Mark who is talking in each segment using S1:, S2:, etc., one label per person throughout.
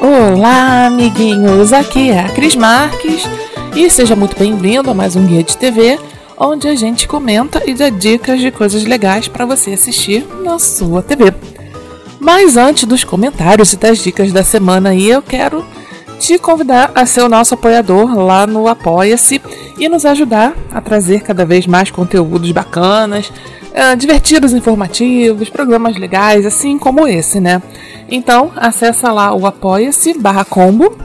S1: Olá, amiguinhos! Aqui é a Cris Marques e seja muito bem-vindo a mais um Guia de TV, onde a gente comenta e dá dicas de coisas legais para você assistir na sua TV. Mas antes dos comentários e das dicas da semana aí, eu quero te convidar a ser o nosso apoiador lá no Apoia-se e nos ajudar a trazer cada vez mais conteúdos bacanas, uh, divertidos, informativos, programas legais, assim como esse, né? Então, acessa lá o apoia-se barra combo,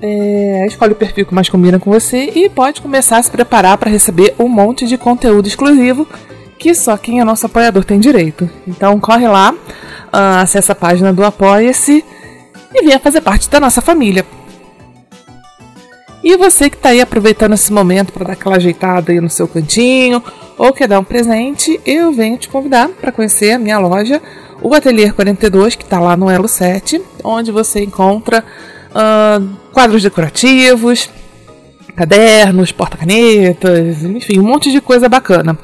S1: é, escolhe o perfil que mais combina com você e pode começar a se preparar para receber um monte de conteúdo exclusivo que só quem é nosso apoiador tem direito. Então corre lá, uh, acessa a página do Apoia-se e venha fazer parte da nossa família. E você que está aí aproveitando esse momento para dar aquela ajeitada aí no seu cantinho ou quer dar um presente, eu venho te convidar para conhecer a minha loja, o Atelier 42, que está lá no Elo 7, onde você encontra uh, quadros decorativos, cadernos, porta-canetas, enfim, um monte de coisa bacana.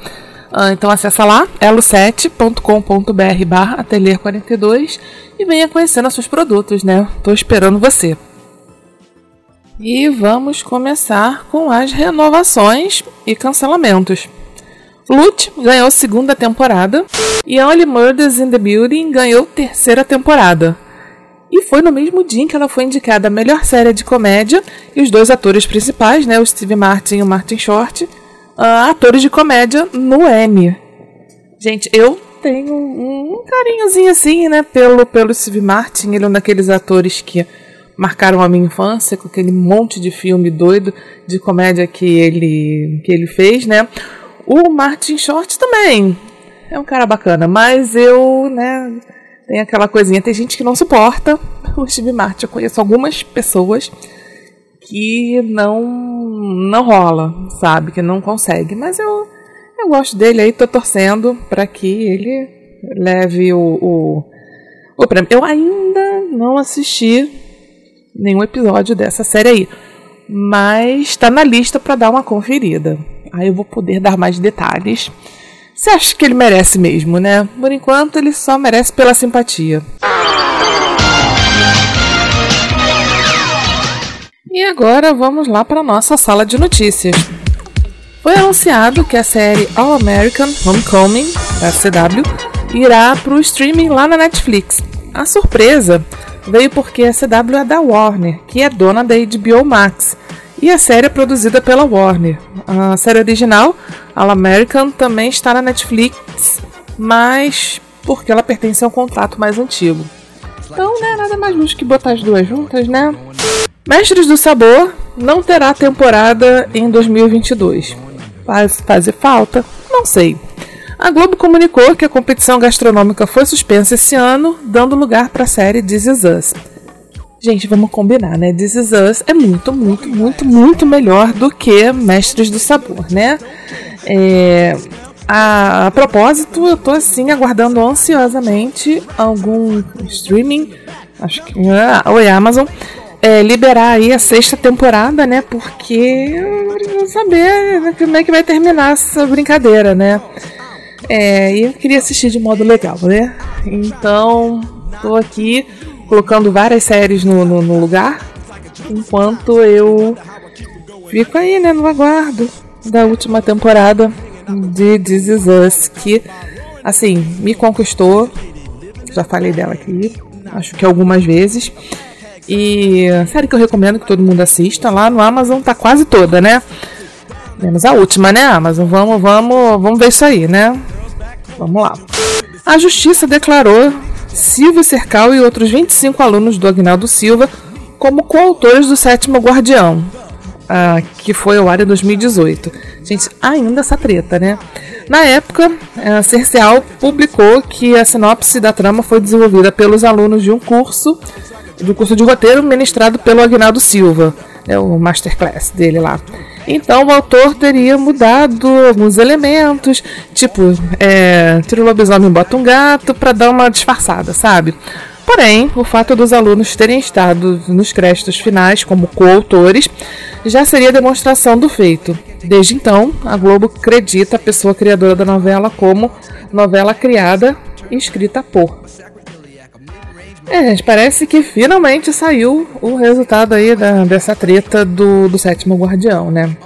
S1: Uh, então acessa lá, elo7.com.br barra atelier 42 e venha conhecer nossos produtos, né? Tô esperando você. E vamos começar com as renovações e cancelamentos. Lute ganhou segunda temporada e Only Murders in the Building ganhou terceira temporada. E foi no mesmo dia em que ela foi indicada a melhor série de comédia e os dois atores principais, né, o Steve Martin e o Martin Short, uh, atores de comédia no Emmy. Gente, eu tenho um carinhozinho assim, né, pelo, pelo Steve Martin, ele é um daqueles atores que marcaram a minha infância com aquele monte de filme doido de comédia que ele, que ele fez, né? O Martin Short também é um cara bacana, mas eu, né, tem aquela coisinha, tem gente que não suporta o Steve Martin. Eu conheço algumas pessoas que não não rola, sabe, que não consegue, mas eu eu gosto dele aí, tô torcendo para que ele leve o, o, o prêmio. Eu ainda não assisti nenhum episódio dessa série aí. Mas está na lista para dar uma conferida. Aí eu vou poder dar mais detalhes. Você acha que ele merece mesmo, né? Por enquanto, ele só merece pela simpatia. E agora vamos lá para nossa sala de notícias. Foi anunciado que a série All American Homecoming, da CW, irá para o streaming lá na Netflix. A surpresa veio porque a CW é da Warner, que é dona da HBO Max, e a série é produzida pela Warner. A série original, All American, também está na Netflix, mas porque ela pertence a um contrato mais antigo. Então, né, nada mais justo que botar as duas juntas, né? Mestres do Sabor não terá temporada em 2022. Faz fazer falta? Não sei. A Globo comunicou que a competição gastronômica foi suspensa esse ano, dando lugar para a série This Is Us. Gente, vamos combinar, né? This Is Us é muito, muito, muito, muito melhor do que Mestres do Sabor, né? É, a, a, propósito, eu tô assim aguardando ansiosamente algum streaming, acho que ah, oi Amazon, é, liberar aí a sexta temporada, né? Porque eu quero saber como é que vai terminar essa brincadeira, né? É, e eu queria assistir de modo legal, né? Então, tô aqui colocando várias séries no, no, no lugar, enquanto eu fico aí, né, no aguardo da última temporada de This Is Us, que assim, me conquistou. Já falei dela aqui, acho que algumas vezes. E série que eu recomendo que todo mundo assista lá no Amazon tá quase toda, né? Menos a última, né, Amazon? Vamos, vamos, vamos ver isso aí, né? Vamos lá. A justiça declarou Silvio Cercal e outros 25 alunos do Agnaldo Silva como coautores do Sétimo Guardião, uh, que foi ao ar em 2018. Gente, ainda essa treta, né? Na época, a Cercial publicou que a sinopse da trama foi desenvolvida pelos alunos de um curso, de um curso de roteiro ministrado pelo Agnaldo Silva, né, o masterclass dele lá. Então o autor teria mudado alguns elementos, tipo, é, tira o lobisomem e bota um gato, para dar uma disfarçada, sabe? Porém, o fato dos alunos terem estado nos créditos finais como coautores já seria demonstração do feito. Desde então, a Globo acredita a pessoa criadora da novela como novela criada e escrita por. É, gente, parece que finalmente saiu o resultado aí da, dessa treta do, do Sétimo Guardião, né?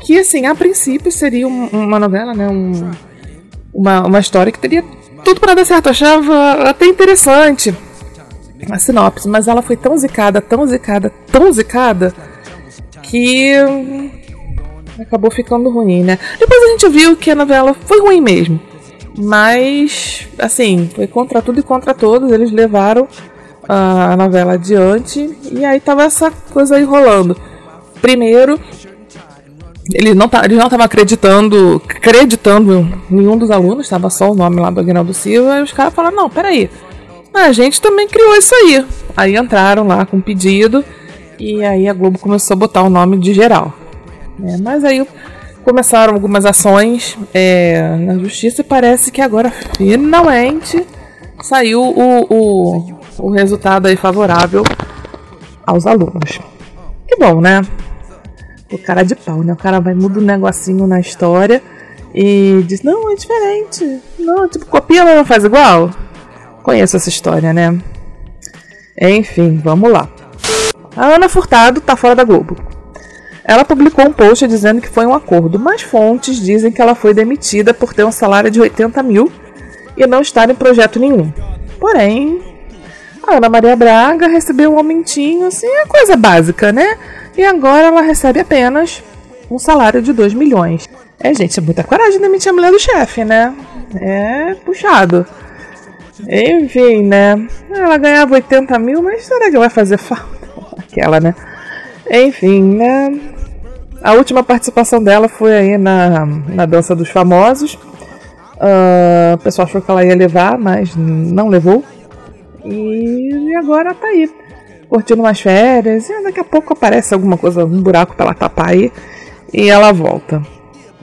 S1: Que, assim, a princípio seria um, uma novela, né? Um, uma, uma história que teria tudo para dar certo. Eu achava até interessante a sinopse, mas ela foi tão zicada, tão zicada, tão zicada, que acabou ficando ruim, né? Depois a gente viu que a novela foi ruim mesmo. Mas, assim, foi contra tudo e contra todos. Eles levaram a novela adiante e aí tava essa coisa aí rolando. Primeiro, eles não tá, eles não estavam acreditando, acreditando nenhum dos alunos, estava só o nome lá do Aguinaldo Silva, e os caras falaram, não, peraí, a gente também criou isso aí. Aí entraram lá com pedido e aí a Globo começou a botar o nome de geral. É, mas aí começaram algumas ações é, na justiça e parece que agora finalmente saiu o, o, o resultado aí favorável aos alunos. Que bom, né? O cara de pau, né? O cara vai muda um negocinho na história e diz, não, é diferente. Não, tipo, copia, mas não faz igual. Conheço essa história, né? Enfim, vamos lá. A Ana Furtado tá fora da Globo. Ela publicou um post dizendo que foi um acordo, mas fontes dizem que ela foi demitida por ter um salário de 80 mil e não estar em projeto nenhum. Porém, a Ana Maria Braga recebeu um aumentinho, assim, é coisa básica, né? E agora ela recebe apenas um salário de 2 milhões. É, gente, é muita coragem demitir a mulher do chefe, né? É puxado. Enfim, né? Ela ganhava 80 mil, mas será que vai fazer falta? Aquela, né? Enfim, né? A última participação dela foi aí na, na Dança dos Famosos. Uh, o pessoal achou que ela ia levar, mas não levou. E, agora tá aí, curtindo umas férias. E daqui a pouco aparece alguma coisa, um buraco pra ela tapar aí. E ela volta,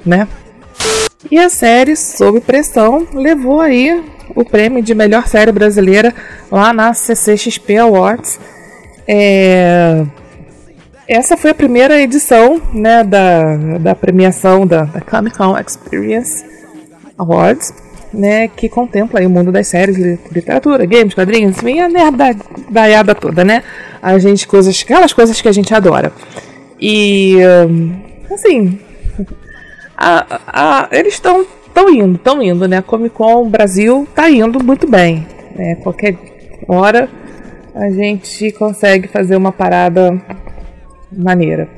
S1: né? E a série Sob Pressão levou aí o prêmio de melhor série brasileira lá na CCXP Awards. É... Essa foi a primeira edição né, da, da premiação da, da Comic Con Experience Awards, né, que contempla o mundo das séries, literatura, games, quadrinhos, enfim, a nerdaiada toda, né? A gente, coisas, aquelas coisas que a gente adora. E, assim, a, a, eles estão estão indo, estão indo, né? A Comic Con Brasil tá indo muito bem. Né? Qualquer hora a gente consegue fazer uma parada maneira.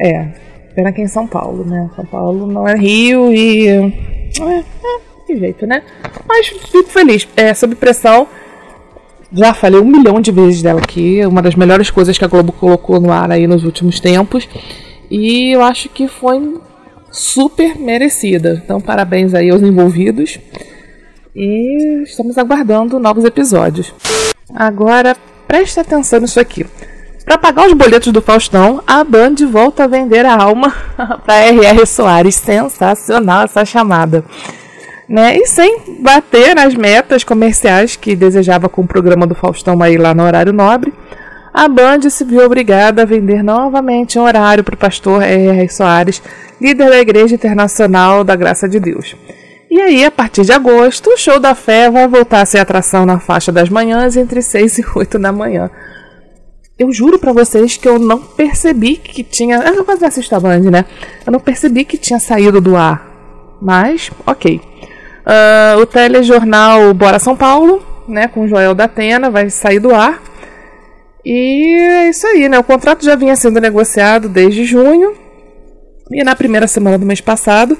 S1: É, pena que é em São Paulo, né? São Paulo não é Rio e. É, é que jeito, né? Mas fico feliz. É, sob pressão. Já falei um milhão de vezes dela aqui. Uma das melhores coisas que a Globo colocou no ar aí nos últimos tempos. E eu acho que foi super merecida. Então, parabéns aí aos envolvidos. E estamos aguardando novos episódios. Agora, preste atenção nisso aqui. Para pagar os boletos do Faustão, a Band volta a vender a alma para R.R. Soares. Sensacional essa chamada. Né? E sem bater nas metas comerciais que desejava com o programa do Faustão aí lá no horário nobre, a Band se viu obrigada a vender novamente um horário para o pastor R.R. Soares, líder da Igreja Internacional da Graça de Deus. E aí, a partir de agosto, o show da fé vai voltar a ser atração na faixa das manhãs entre 6 e 8 da manhã. Eu juro para vocês que eu não percebi que tinha. Eu quase assisto a Band, né? Eu não percebi que tinha saído do ar. Mas, ok. Uh, o telejornal Bora São Paulo, né, com Joel da Atena, vai sair do ar. E é isso aí, né? O contrato já vinha sendo negociado desde junho. E na primeira semana do mês passado,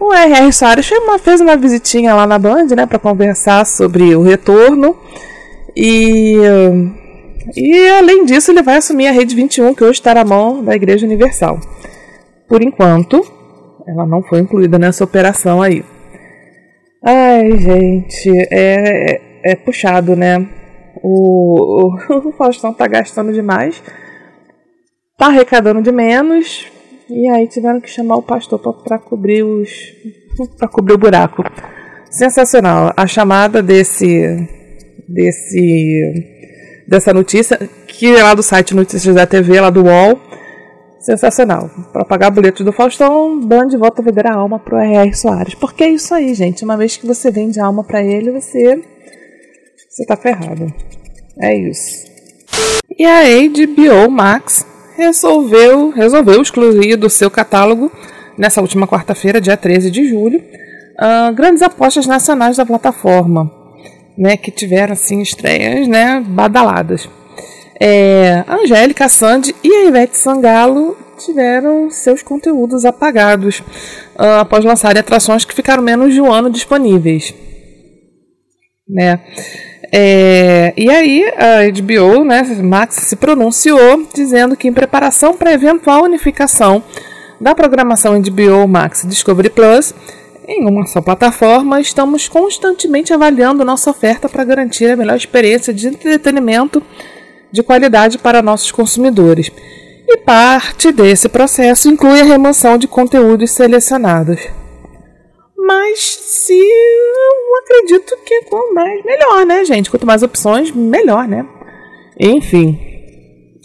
S1: o R.R. Soares fez uma visitinha lá na Band, né, para conversar sobre o retorno. E, e além disso, ele vai assumir a Rede 21, que hoje está na mão da Igreja Universal. Por enquanto, ela não foi incluída nessa operação aí. Ai, gente, é, é, é puxado, né? O, o, o Faustão tá gastando demais, tá arrecadando de menos, e aí tiveram que chamar o pastor para cobrir os para cobrir o buraco. Sensacional. A chamada desse desse dessa notícia, que é lá do site Notícias da TV, lá do UOL. Sensacional. Para pagar boletos do Faustão, Band volta a vender a alma pro R.R. Soares. Porque é isso aí, gente. Uma vez que você vende a alma para ele, você você tá ferrado. É isso. E a HBO Max resolveu, resolveu excluir do seu catálogo, nessa última quarta-feira, dia 13 de julho, uh, grandes apostas nacionais da plataforma, né, que tiveram assim estreias né, badaladas. É, a Angélica, Sandy e a Ivete Sangalo tiveram seus conteúdos apagados uh, após lançarem atrações que ficaram menos de um ano disponíveis. Né? É, e aí a HBO, né, Max, se pronunciou dizendo que em preparação para eventual unificação da programação HBO Max Discovery Plus em uma só plataforma, estamos constantemente avaliando nossa oferta para garantir a melhor experiência de entretenimento de qualidade para nossos consumidores. E parte desse processo inclui a remoção de conteúdos selecionados mas se eu acredito que quanto mais melhor, né, gente? Quanto mais opções, melhor, né? Enfim.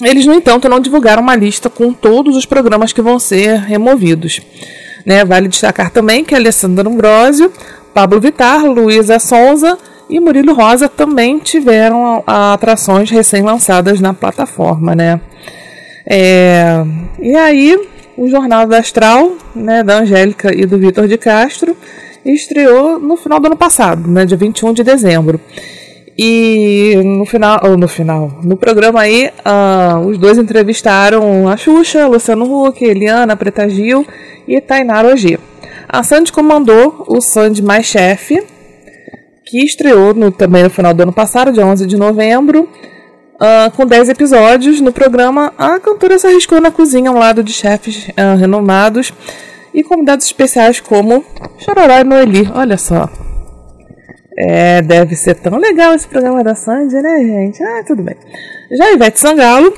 S1: Eles, no entanto, não divulgaram uma lista com todos os programas que vão ser removidos. Né? Vale destacar também que Alessandro Ambrosio, Pablo Vittar, Luísa Sonza e Murilo Rosa também tiveram atrações recém-lançadas na plataforma, né? É... E aí, o Jornal da Astral, né, da Angélica e do Vitor de Castro, estreou no final do ano passado, né, dia 21 de dezembro. E no final, ou no final, no programa aí, uh, os dois entrevistaram a Xuxa, Luciano Huck, Eliana, Preta Gil e Tainara Ogier. A Sandy comandou o Sandy Mais Chefe, que estreou no, também no final do ano passado, dia 11 de novembro, Uh, com 10 episódios, no programa, a cantora se arriscou na cozinha ao lado de chefes uh, renomados e convidados especiais como Chororó e Noeli. Olha só. É, deve ser tão legal esse programa da Sandy, né, gente? Ah, tudo bem. Já Ivete Sangalo,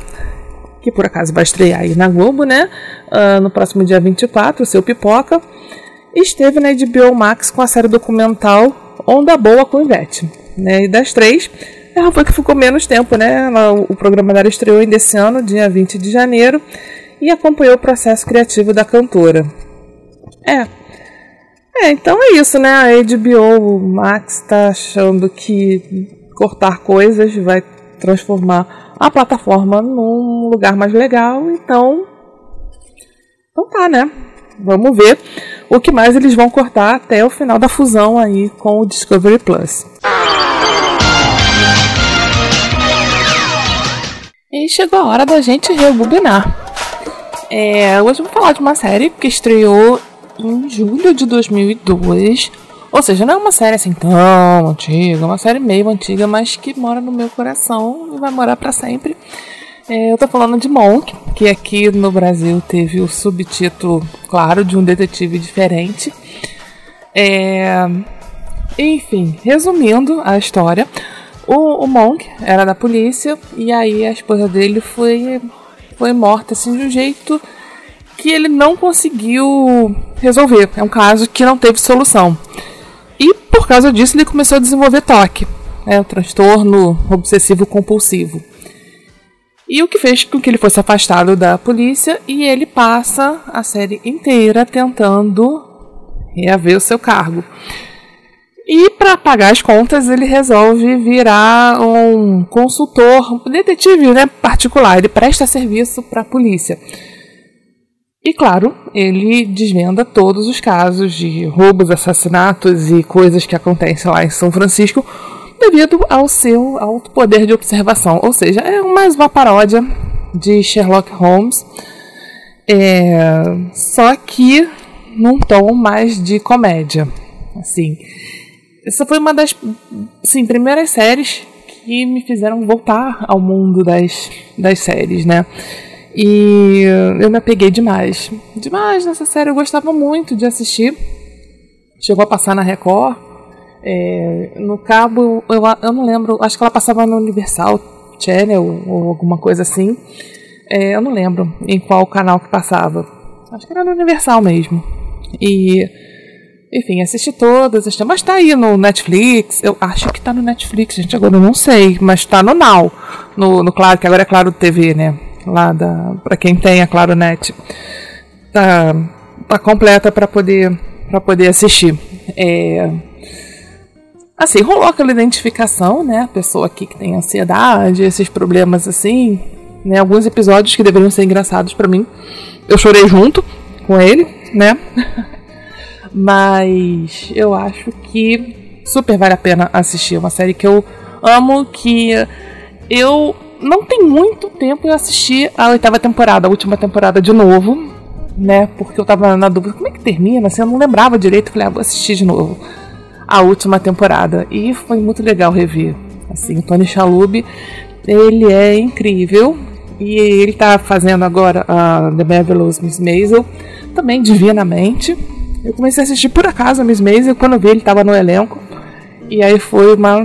S1: que por acaso vai estrear aí na Globo, né? Uh, no próximo dia 24, o seu Pipoca, esteve na HBO Max com a série documental Onda Boa com Ivete. Né? E das três, ela foi que ficou menos tempo, né? o programa dela estreou ainda esse ano, dia 20 de janeiro, e acompanhou o processo criativo da cantora. É. É, então é isso, né? A HBO, Max está achando que cortar coisas vai transformar a plataforma num lugar mais legal, então. Então tá, né? Vamos ver o que mais eles vão cortar até o final da fusão aí com o Discovery Plus. E chegou a hora da gente rebobinar. É, hoje eu vou falar de uma série que estreou em julho de 2002. Ou seja, não é uma série assim tão antiga, é uma série meio antiga, mas que mora no meu coração e vai morar para sempre. É, eu tô falando de Monk, que aqui no Brasil teve o subtítulo, claro, de um detetive diferente. É, enfim, resumindo a história, o, o Monk era da polícia e aí a esposa dele foi, foi morta assim de um jeito que ele não conseguiu resolver. É um caso que não teve solução. E por causa disso ele começou a desenvolver toque, né, o transtorno obsessivo compulsivo. E o que fez com que ele fosse afastado da polícia e ele passa a série inteira tentando reaver o seu cargo. E para pagar as contas, ele resolve virar um consultor, um detetive né, particular. Ele presta serviço para a polícia. E claro, ele desvenda todos os casos de roubos, assassinatos e coisas que acontecem lá em São Francisco devido ao seu alto poder de observação. Ou seja, é mais uma paródia de Sherlock Holmes, é, só que num tom mais de comédia. Assim, essa foi uma das assim, primeiras séries que me fizeram voltar ao mundo das, das séries, né? E eu me apeguei demais. Demais nessa série. Eu gostava muito de assistir. Chegou a passar na Record. É, no cabo, eu, eu não lembro. Acho que ela passava no Universal Channel ou alguma coisa assim. É, eu não lembro em qual canal que passava. Acho que era no Universal mesmo. E. Enfim, assisti todas, assisti, mas tá aí no Netflix. Eu acho que tá no Netflix, gente. Agora eu não sei, mas tá no Now. No, no Claro, que agora é Claro TV, né? lá da para quem tem a Claro Net tá, tá completa para poder para poder assistir é, assim rolou aquela identificação né? A pessoa aqui que tem ansiedade esses problemas assim né? Alguns episódios que deveriam ser engraçados para mim. Eu chorei junto com ele né? Mas eu acho que super vale a pena assistir. Uma série que eu amo que eu não tem muito tempo eu assisti a oitava temporada, a última temporada de novo, né? Porque eu tava na dúvida, como é que termina? Assim, eu não lembrava direito, falei, ah, vou assistir de novo a última temporada. E foi muito legal rever. Assim, Tony Chalub, ele é incrível. E ele tá fazendo agora a The Marvelous Miss Maisel, também divinamente. Eu comecei a assistir por acaso a Miss Maisel, quando vi ele tava no elenco. E aí foi uma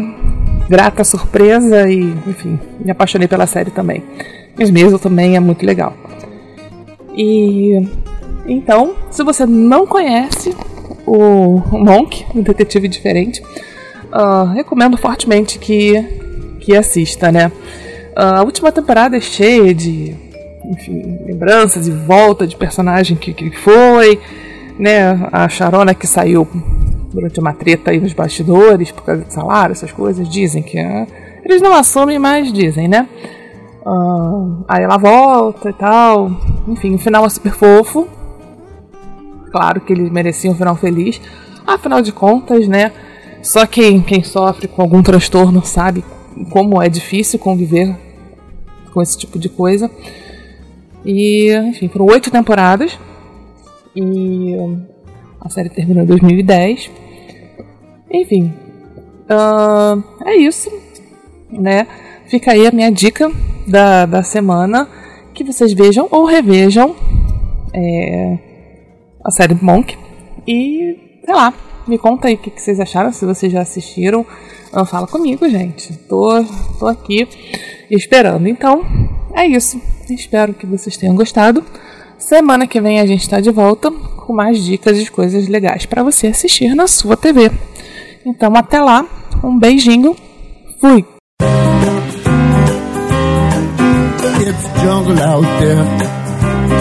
S1: grata surpresa e, enfim, me apaixonei pela série também. Miss Maisel também é muito legal. E então, se você não conhece o Monk, um detetive diferente, uh, recomendo fortemente que, que assista, né? Uh, a última temporada é cheia de enfim, lembranças e volta de personagem que, que foi, né? A Sharona que saiu durante uma treta aí nos bastidores por causa de salário, essas coisas. Dizem que. É, eles não assumem, mas dizem, né? Uh, aí ela volta e tal. Enfim, o final é super fofo. Claro que eles mereciam um final feliz. Afinal de contas, né? Só quem, quem sofre com algum transtorno sabe como é difícil conviver com esse tipo de coisa. E, enfim, foram oito temporadas. E a série terminou em 2010. Enfim, uh, é isso, né? Fica aí a minha dica da, da semana que vocês vejam ou revejam é, a série Monk e sei lá, me conta aí o que, que vocês acharam, se vocês já assistiram. Uh, fala comigo, gente. Tô, tô aqui esperando. Então, é isso. Espero que vocês tenham gostado. Semana que vem a gente está de volta com mais dicas de coisas legais para você assistir na sua TV. Então até lá, um beijinho, fui! It's jungle out there,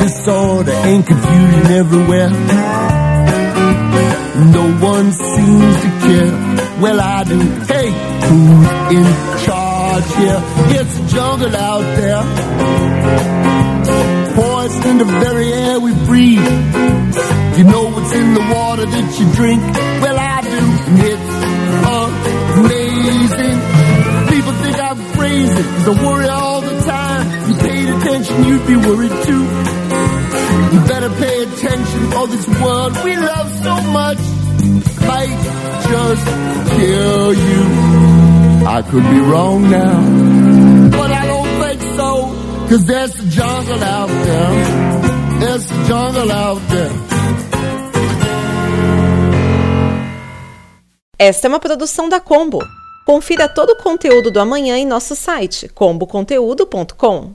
S1: disorder and confusion everywhere. No one seems to care. Well, I do. Hey, who's in charge here? It's jungle out there. Poison in the very air we breathe. You know what's in the water that you drink? Well, I do. It's amazing. People think I'm crazy, cause I worry all the time. If You paid attention, you'd be worried too. Better pay attention, for this world we love so much might just kill you. I could be wrong now, but I don't think so, cause there's the jungle out there. There's the jungle out there.
S2: Esta é uma produção da Combo. Confira todo o conteúdo do amanhã em nosso site comboconteúdo.com.